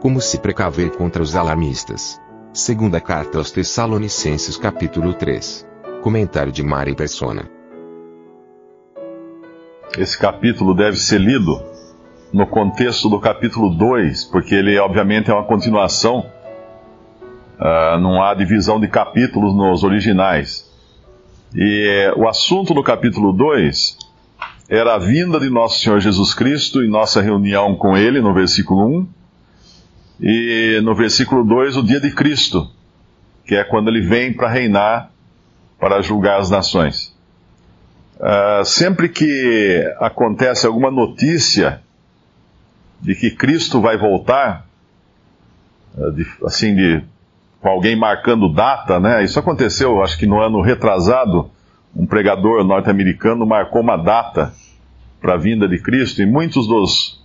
Como se precaver contra os alarmistas? Segunda carta aos Tessalonicenses capítulo 3. Comentário de Mari Persona. Esse capítulo deve ser lido no contexto do capítulo 2, porque ele obviamente é uma continuação. Uh, não há divisão de capítulos nos originais. E o assunto do capítulo 2 era a vinda de nosso Senhor Jesus Cristo e nossa reunião com Ele, no versículo 1 e no versículo 2, o dia de Cristo, que é quando ele vem para reinar, para julgar as nações. Uh, sempre que acontece alguma notícia de que Cristo vai voltar, de, assim, de, com alguém marcando data, né? Isso aconteceu, acho que no ano retrasado, um pregador norte-americano marcou uma data para a vinda de Cristo e muitos dos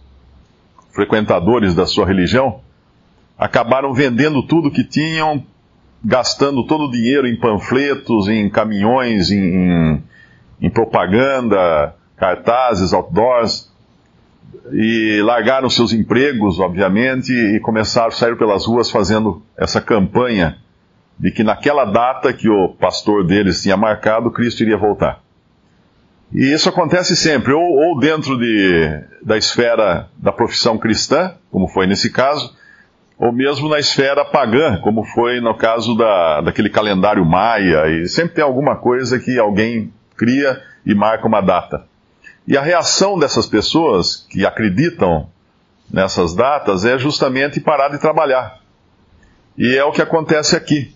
frequentadores da sua religião acabaram vendendo tudo que tinham, gastando todo o dinheiro em panfletos, em caminhões, em, em, em propaganda, cartazes, outdoors, e largaram seus empregos, obviamente, e começaram a sair pelas ruas fazendo essa campanha de que naquela data que o pastor deles tinha marcado, Cristo iria voltar. E isso acontece sempre, ou, ou dentro de, da esfera da profissão cristã, como foi nesse caso, ou mesmo na esfera pagã, como foi no caso da, daquele calendário maia, e sempre tem alguma coisa que alguém cria e marca uma data. E a reação dessas pessoas que acreditam nessas datas é justamente parar de trabalhar. E é o que acontece aqui.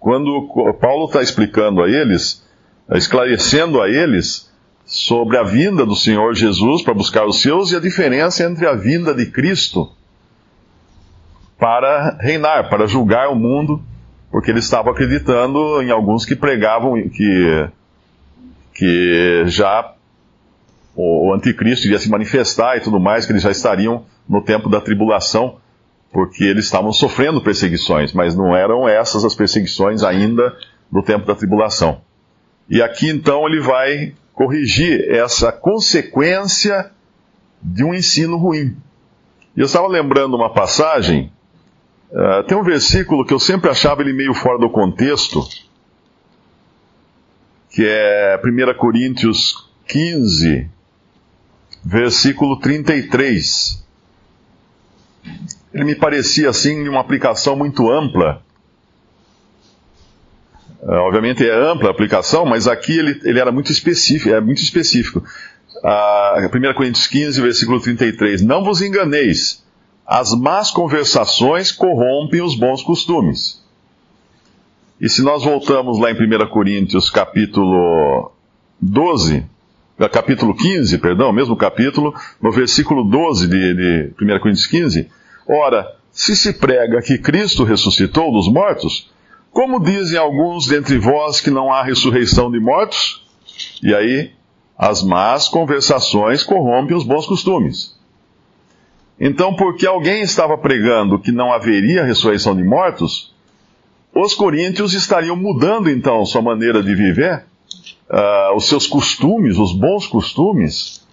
Quando Paulo está explicando a eles, esclarecendo a eles sobre a vinda do Senhor Jesus para buscar os seus e a diferença entre a vinda de Cristo para reinar, para julgar o mundo, porque ele estava acreditando em alguns que pregavam que, que já o, anticristo iria se manifestar e tudo mais, que eles já estariam no tempo da tribulação, porque eles estavam sofrendo perseguições, mas não eram essas as perseguições ainda no tempo da tribulação. E aqui então ele vai corrigir essa consequência de um ensino ruim. E eu estava lembrando uma passagem Uh, tem um versículo que eu sempre achava ele meio fora do contexto, que é 1 Coríntios 15, versículo 33. Ele me parecia assim de uma aplicação muito ampla. Uh, obviamente é ampla a aplicação, mas aqui ele, ele era muito específico, é muito específico. Uh, 1 Coríntios 15, versículo 33. Não vos enganeis as más conversações corrompem os bons costumes. E se nós voltamos lá em 1 Coríntios capítulo 12, eh, capítulo 15, perdão, mesmo capítulo, no versículo 12 de, de 1 Coríntios 15, ora, se se prega que Cristo ressuscitou dos mortos, como dizem alguns dentre vós que não há ressurreição de mortos? E aí, as más conversações corrompem os bons costumes. Então, porque alguém estava pregando que não haveria ressurreição de mortos, os coríntios estariam mudando então sua maneira de viver, uh, os seus costumes, os bons costumes,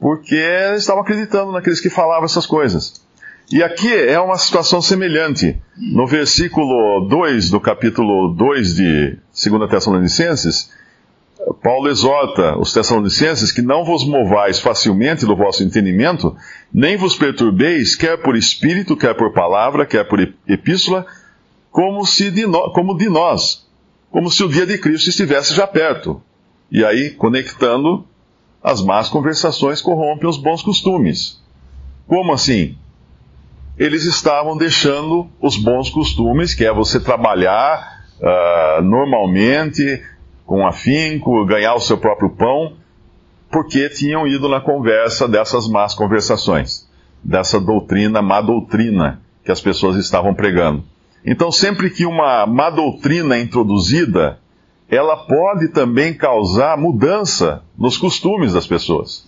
porque estavam acreditando naqueles que falavam essas coisas. E aqui é uma situação semelhante. No versículo 2 do capítulo 2 de 2 Tessalonicenses, Paulo exorta os Tessalonicenses que não vos movais facilmente do vosso entendimento, nem vos perturbeis, quer por espírito, quer por palavra, quer por epístola, como, se de, no, como de nós, como se o dia de Cristo estivesse já perto. E aí, conectando, as más conversações corrompem os bons costumes. Como assim? Eles estavam deixando os bons costumes, que é você trabalhar uh, normalmente, com afinco, ganhar o seu próprio pão, porque tinham ido na conversa dessas más conversações, dessa doutrina, má doutrina que as pessoas estavam pregando. Então, sempre que uma má doutrina é introduzida, ela pode também causar mudança nos costumes das pessoas.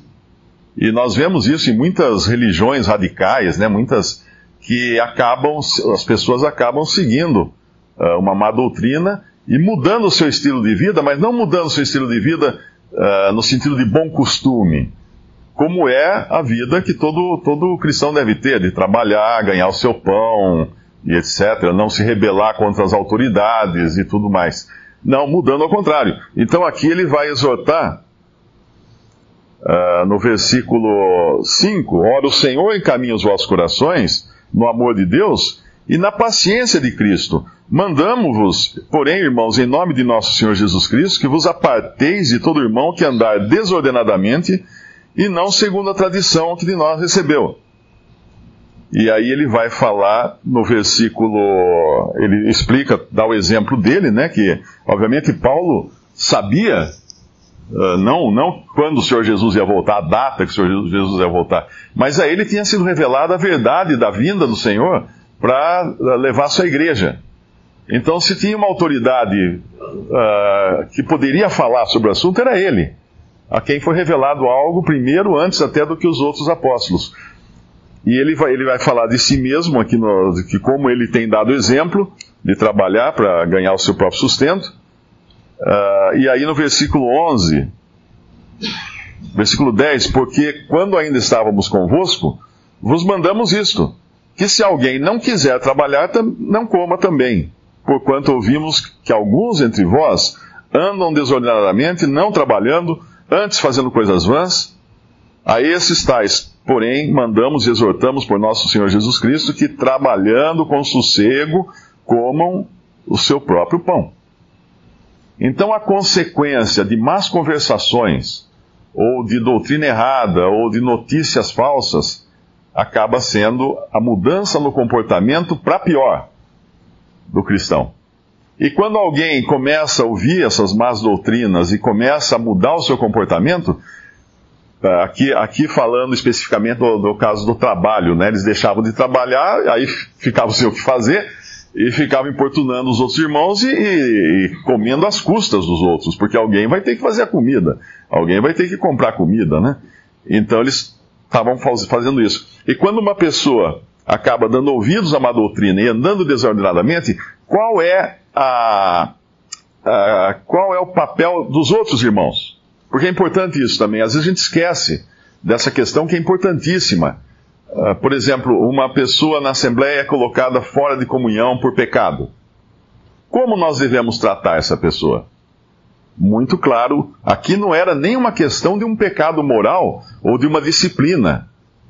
E nós vemos isso em muitas religiões radicais, né? Muitas que acabam, as pessoas acabam seguindo uh, uma má doutrina e mudando o seu estilo de vida, mas não mudando o seu estilo de vida uh, no sentido de bom costume, como é a vida que todo, todo cristão deve ter, de trabalhar, ganhar o seu pão e etc., não se rebelar contra as autoridades e tudo mais. Não, mudando ao contrário. Então aqui ele vai exortar, uh, no versículo 5, Ora, o Senhor encaminha os vossos corações no amor de Deus e na paciência de Cristo. Mandamos-vos, porém, irmãos, em nome de nosso Senhor Jesus Cristo, que vos aparteis de todo irmão que andar desordenadamente e não segundo a tradição que de nós recebeu. E aí ele vai falar no versículo, ele explica, dá o exemplo dele, né, que obviamente Paulo sabia Uh, não, não quando o Senhor Jesus ia voltar, a data que o Senhor Jesus ia voltar, mas a ele tinha sido revelada a verdade da vinda do Senhor para uh, levar sua igreja. Então, se tinha uma autoridade uh, que poderia falar sobre o assunto, era ele, a quem foi revelado algo primeiro, antes até do que os outros apóstolos. E ele vai, ele vai falar de si mesmo aqui, no, que como ele tem dado exemplo de trabalhar para ganhar o seu próprio sustento. Uh, e aí no versículo 11, versículo 10, porque quando ainda estávamos convosco, vos mandamos isto, que se alguém não quiser trabalhar, não coma também porquanto ouvimos que alguns entre vós andam desordenadamente, não trabalhando, antes fazendo coisas vãs. A esses tais, porém, mandamos e exortamos por nosso Senhor Jesus Cristo que, trabalhando com sossego, comam o seu próprio pão. Então, a consequência de más conversações, ou de doutrina errada, ou de notícias falsas, acaba sendo a mudança no comportamento para pior do cristão. E quando alguém começa a ouvir essas más doutrinas e começa a mudar o seu comportamento, é, aqui, aqui falando especificamente do, do caso do trabalho, né? eles deixavam de trabalhar, aí ficavam sem o que fazer, e ficavam importunando os outros irmãos e, e, e, comendo as custas dos outros, porque alguém vai ter que fazer a comida, alguém vai ter que comprar comida, né? Então eles estavam fazendo isso. E quando uma pessoa acaba dando ouvidos a uma doutrina e andando desordenadamente, qual é a, a, qual é o papel dos outros irmãos? Porque é importante isso também. Às vezes a gente esquece dessa questão que é importantíssima. Uh, por exemplo, uma pessoa na Assembleia é colocada fora de comunhão por pecado. Como nós devemos tratar essa pessoa? Muito claro, aqui não era nem uma questão de um pecado moral ou de uma disciplina.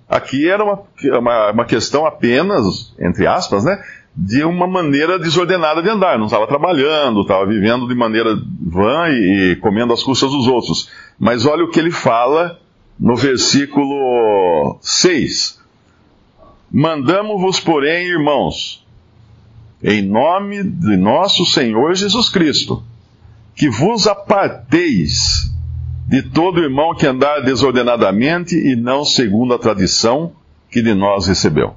Aqui era uma, uma, uma questão apenas, entre aspas, né, de uma maneira desordenada de andar. Não estava trabalhando, estava vivendo de maneira vã e, e, comendo as custas dos outros. Mas olha o que ele fala no versículo 6. Mandamos-vos, porém, irmãos, em nome de nosso Senhor Jesus Cristo, que vos aparteis de todo irmão que andar desordenadamente e não segundo a tradição que de nós recebeu.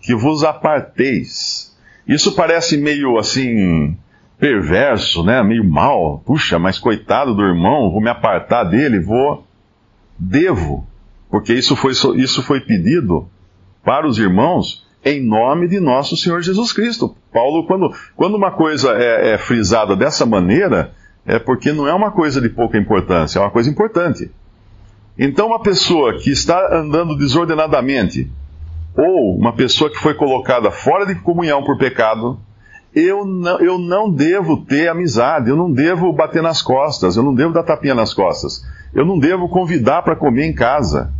Que vos aparteis. Isso parece meio assim perverso, né? Meio mal. Puxa, mas coitado do irmão, vou me apartar dele, vou devo, porque isso foi isso foi pedido para os irmãos em nome de nosso Senhor Jesus Cristo. Paulo, quando, quando uma coisa é, é frisada dessa maneira, é porque não é uma coisa de pouca importância, é uma coisa importante. Então, uma pessoa que está andando desordenadamente, ou uma pessoa que foi colocada fora de comunhão por pecado, eu não, eu não devo ter amizade, eu não devo bater nas costas, eu não devo dar tapinha nas costas, eu não devo convidar para comer em casa,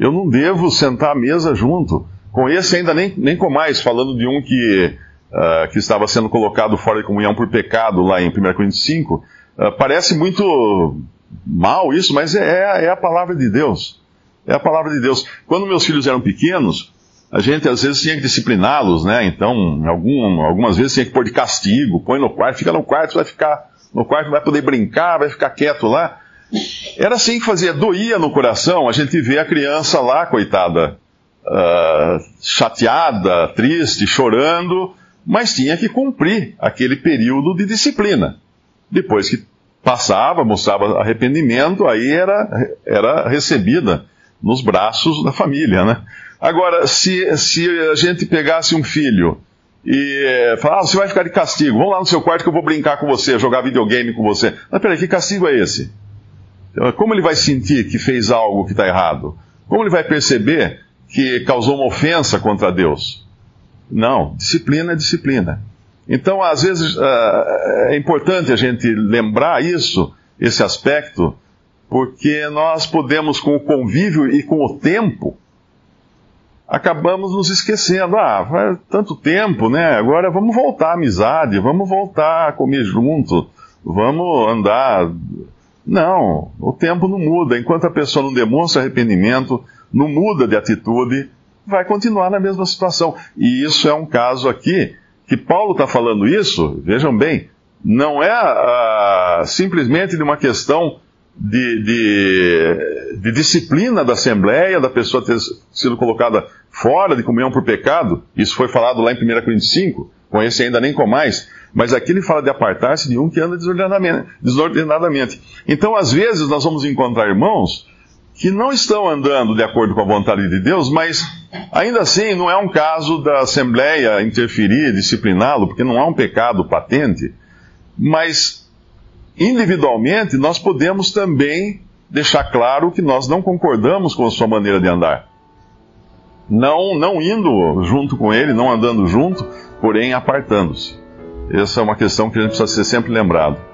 eu não devo sentar à mesa junto. Com esse ainda nem, nem com mais, falando de um que uh, que estava sendo colocado fora de comunhão por pecado, lá em 1 Coríntios 5, uh, parece muito mal isso, mas é, é a palavra de Deus. É a palavra de Deus. Quando meus filhos eram pequenos, a gente às vezes tinha que discipliná-los, né? Então, algum, algumas vezes tinha que pôr de castigo, põe no quarto, fica no quarto, vai ficar no quarto, vai poder brincar, vai ficar quieto lá. Era assim que fazia, doía no coração a gente vê a criança lá, coitada, uh, chateada, triste, chorando, mas tinha que cumprir aquele período de disciplina. Depois que passava, mostrava arrependimento, aí era, era recebida nos braços da família, né? Agora, se, se a gente pegasse um filho e é, falar, ah, você vai ficar de castigo, vamos lá no seu quarto que eu vou brincar com você, jogar videogame com você. Mas peraí, que castigo é esse? Como ele vai sentir que fez algo que está errado? Como ele vai perceber que causou uma ofensa contra Deus? Não, disciplina é disciplina. Então, às vezes, uh, é importante a gente lembrar isso, esse aspecto, porque nós podemos, com o convívio e com o tempo, acabamos nos esquecendo. Ah, faz tanto tempo, né? Agora vamos voltar à amizade, vamos voltar a comer junto, vamos andar. Não, o tempo não muda. Enquanto a pessoa não demonstra arrependimento, não muda de atitude, vai continuar na mesma situação. E isso é um caso aqui que Paulo está falando isso, vejam bem, não é ah, simplesmente de uma questão de, de, de, disciplina da Assembleia, da pessoa ter sido colocada fora de comunhão por pecado, isso foi falado lá em 1 Coríntios 5, com esse ainda nem com mais, mas aqui ele fala de apartar-se de um que anda desordenadamente, desordenadamente. Então, às vezes, nós vamos encontrar irmãos que não estão andando de acordo com a vontade de Deus, mas ainda assim não é um caso da Assembleia interferir, discipliná-lo, porque não há um pecado patente, mas individualmente nós podemos também deixar claro que nós não concordamos com a sua maneira de andar. Não, não indo junto com ele, não andando junto, porém apartando-se. Essa é uma questão que a gente precisa ser sempre lembrado.